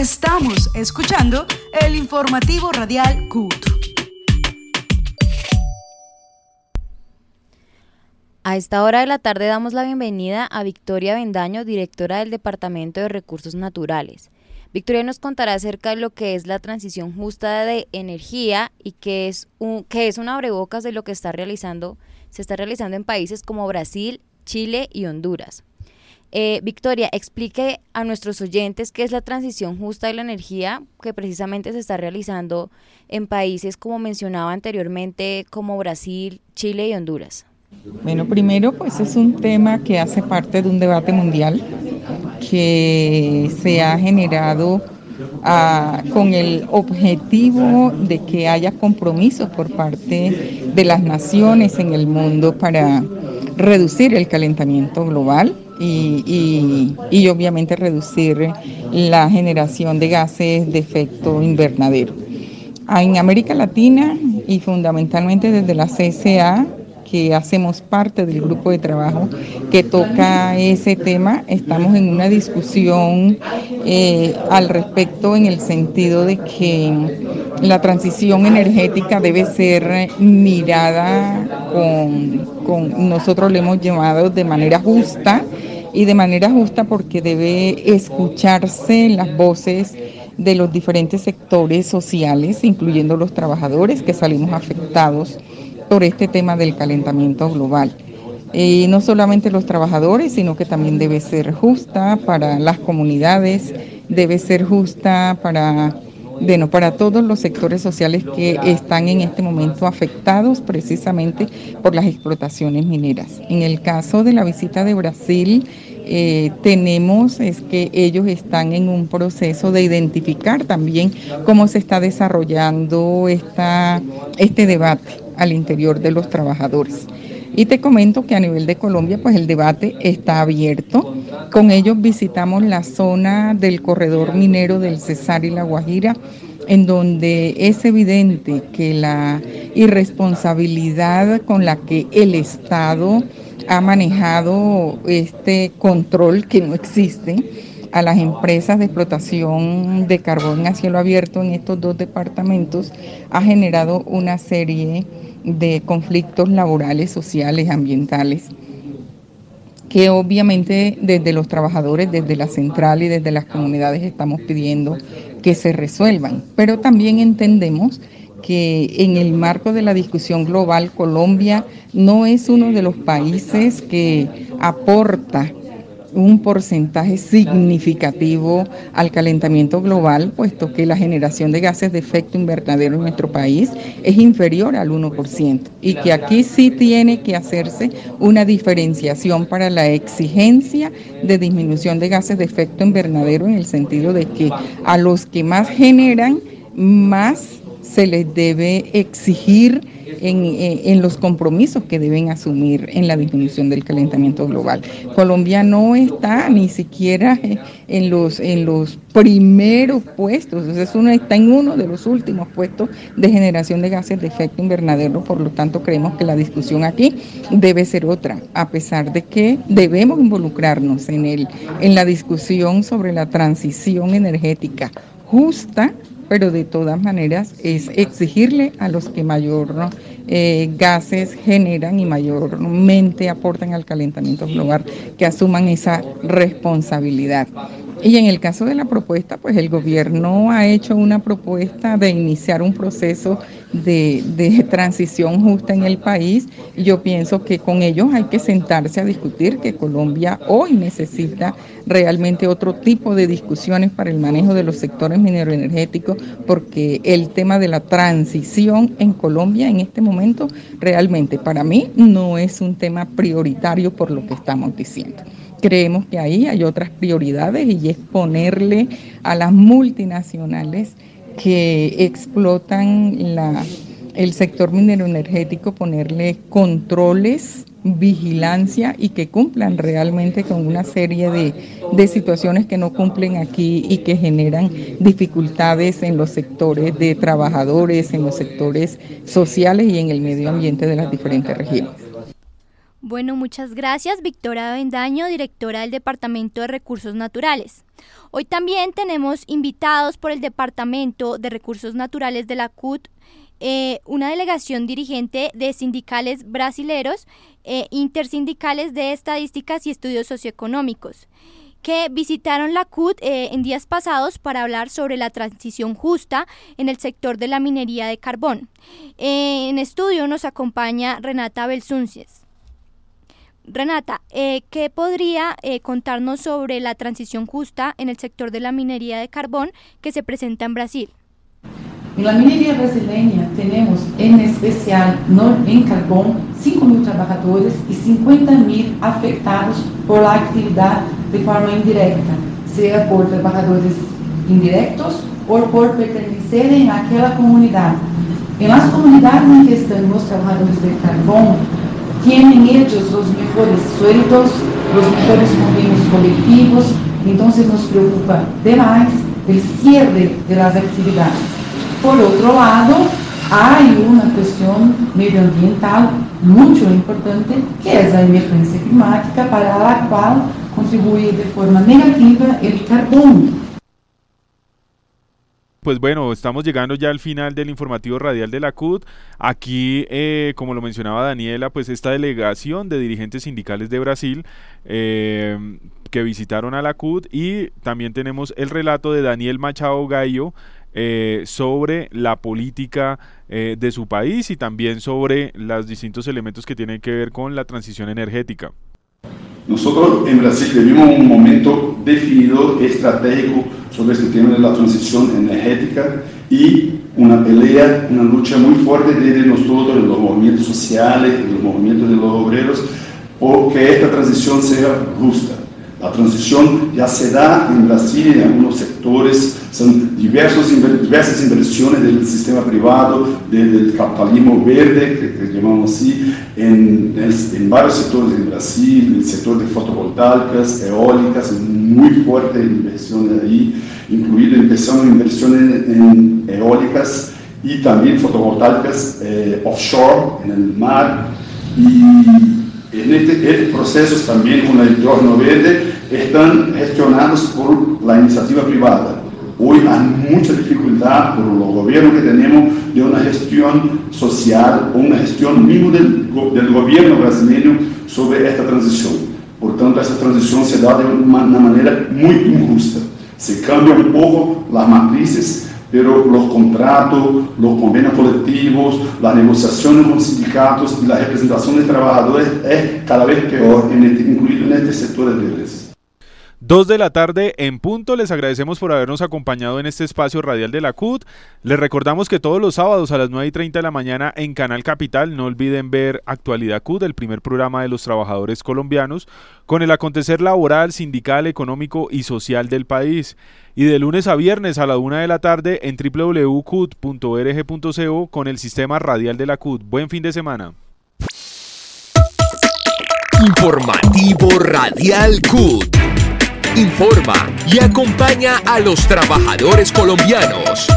Estamos escuchando el informativo radial CUT. A esta hora de la tarde damos la bienvenida a Victoria Bendaño, directora del Departamento de Recursos Naturales. Victoria nos contará acerca de lo que es la transición justa de energía y que es un que es una abrebocas de lo que está realizando se está realizando en países como Brasil, Chile y Honduras. Eh, Victoria, explique a nuestros oyentes qué es la transición justa de la energía que precisamente se está realizando en países como mencionaba anteriormente, como Brasil, Chile y Honduras. Bueno, primero pues es un tema que hace parte de un debate mundial que se ha generado ah, con el objetivo de que haya compromisos por parte de las naciones en el mundo para reducir el calentamiento global y, y, obviamente reducir la generación de gases de efecto invernadero. En América Latina y fundamentalmente desde la CSA que hacemos parte del grupo de trabajo que toca ese tema, estamos en una discusión eh, al respecto en el sentido de que la transición energética debe ser mirada con, con nosotros le hemos llamado de manera justa y de manera justa porque debe escucharse las voces de los diferentes sectores sociales, incluyendo los trabajadores que salimos afectados por este tema del calentamiento global. Y no solamente los trabajadores, sino que también debe ser justa para las comunidades, debe ser justa para, bueno, para todos los sectores sociales que están en este momento afectados precisamente por las explotaciones mineras. En el caso de la visita de Brasil, eh, tenemos es que ellos están en un proceso de identificar también cómo se está desarrollando esta, este debate al interior de los trabajadores. Y te comento que a nivel de Colombia, pues el debate está abierto. Con ellos visitamos la zona del corredor minero del Cesar y la Guajira, en donde es evidente que la irresponsabilidad con la que el Estado ha manejado este control que no existe a las empresas de explotación de carbón a cielo abierto en estos dos departamentos ha generado una serie de conflictos laborales, sociales, ambientales, que obviamente desde los trabajadores, desde la central y desde las comunidades estamos pidiendo que se resuelvan. Pero también entendemos que en el marco de la discusión global Colombia no es uno de los países que aporta un porcentaje significativo al calentamiento global, puesto que la generación de gases de efecto invernadero en nuestro país es inferior al 1%, y que aquí sí tiene que hacerse una diferenciación para la exigencia de disminución de gases de efecto invernadero en el sentido de que a los que más generan, más se les debe exigir en, los compromisos que deben asumir en la disminución del calentamiento global. Colombia no está ni siquiera en los, en los primeros puestos, es uno, está en uno de los últimos puestos de generación de gases de efecto invernadero, por lo tanto creemos que la discusión aquí debe ser otra, a pesar de que debemos involucrarnos en, el, en la discusión sobre la transición energética justa pero de todas maneras es exigirle a los que mayor eh, gases generan y mayormente aportan al calentamiento global que asuman esa responsabilidad. Y en el caso de la propuesta, pues el gobierno ha hecho una propuesta de iniciar un proceso de, transición justa en el país. Yo pienso que con ellos hay que sentarse a discutir que Colombia hoy necesita realmente otro tipo de discusiones para el manejo de los sectores mineroenergéticos, porque el tema de la transición en Colombia en este momento realmente para mí no es un tema prioritario por lo que estamos diciendo. Creemos que ahí hay otras prioridades y es ponerle a las multinacionales que explotan el sector minero energético, ponerle controles, vigilancia y que cumplan realmente con una serie de, de situaciones que no cumplen aquí y que generan dificultades en los sectores de trabajadores, en los sectores sociales y en el medio ambiente de las diferentes regiones. Bueno, muchas gracias, Victoria Bendaño, directora del Departamento de Recursos Naturales. Hoy también tenemos invitados por el Departamento de Recursos Naturales de la CUT, eh, una delegación dirigente de sindicales brasileros, eh, intersindicales de estadísticas y estudios socioeconómicos que visitaron la CUT eh, en días pasados para hablar sobre la transición justa en el sector de la minería de carbón. Eh, en estudio nos acompaña Renata Belsuncies. Renata, eh, ¿qué podría contarnos sobre la transición justa en el sector de la minería de carbón que se presenta en Brasil? En la minería brasileña tenemos en especial en carbón 5.000 trabajadores y 50.000 afectados por la actividad de forma indirecta, sea por trabajadores indirectos o por pertenecerem àquela comunidade. En las comunidades en que están los trabajadores de carbón, tienen ellos los mejores sueldos, los mejores convenios colectivos, entonces nos preocupa demais el cierre de las actividades. Por outro lado, há uma questão medioambiental muito importante, que é a emergência climática, para a qual contribui de forma negativa o carbono. Pues bueno, estamos llegando ya al final del informativo radial de la CUT. Aquí, eh, como lo mencionaba Daniela, pues esta delegación de dirigentes sindicales de Brasil eh, que visitaron a la CUT y también tenemos el relato de Daniel Machado Gallo, eh, sobre la política eh, de su país y también sobre los distintos elementos que tienen que ver con la transición energética. Nosotros en Brasil vivimos un momento definido, estratégico sobre este tema de la transición energética y una pelea, una lucha muy fuerte desde nosotros, de los movimientos sociales, de los movimientos de los obreros, porque esta transición sea justa. La transición ya se da en Brasil en algunos sectores, son diversos, diversas inversiones del sistema privado, del capitalismo verde, que, llamamos así, en, varios sectores en Brasil, el sector de fotovoltaicas, eólicas, muy fuerte inversión ahí, incluido empezando inversiones en, eólicas y también fotovoltaicas eh, offshore, en el mar, y en este, procesos también con el entorno verde están gestionados por la iniciativa privada. Hoy hay mucha dificultad por los gobiernos que tenemos de una gestión social o una gestión mismo del, del gobierno brasileño sobre esta transición. Por tanto, esta transición se da de una manera muy injusta. Se cambian un poco las matrices pero los contratos, los convenios colectivos, las negociaciones con sindicatos y la representación de trabajadores es cada vez peor, este, incluido en este sector de empresas. 2 de la tarde en punto. Les agradecemos por habernos acompañado en este espacio radial de la CUT. Les recordamos que todos los sábados a las 9 y 30 de la mañana en Canal Capital, no olviden ver Actualidad CUT, el primer programa de los trabajadores colombianos, con el acontecer laboral, sindical, económico y social del país. Y de lunes a viernes a la 1 de la tarde en www.cut.org.co con el sistema radial de la CUT. Buen fin de semana. Informativo Radial CUT informa y acompaña a los trabajadores colombianos.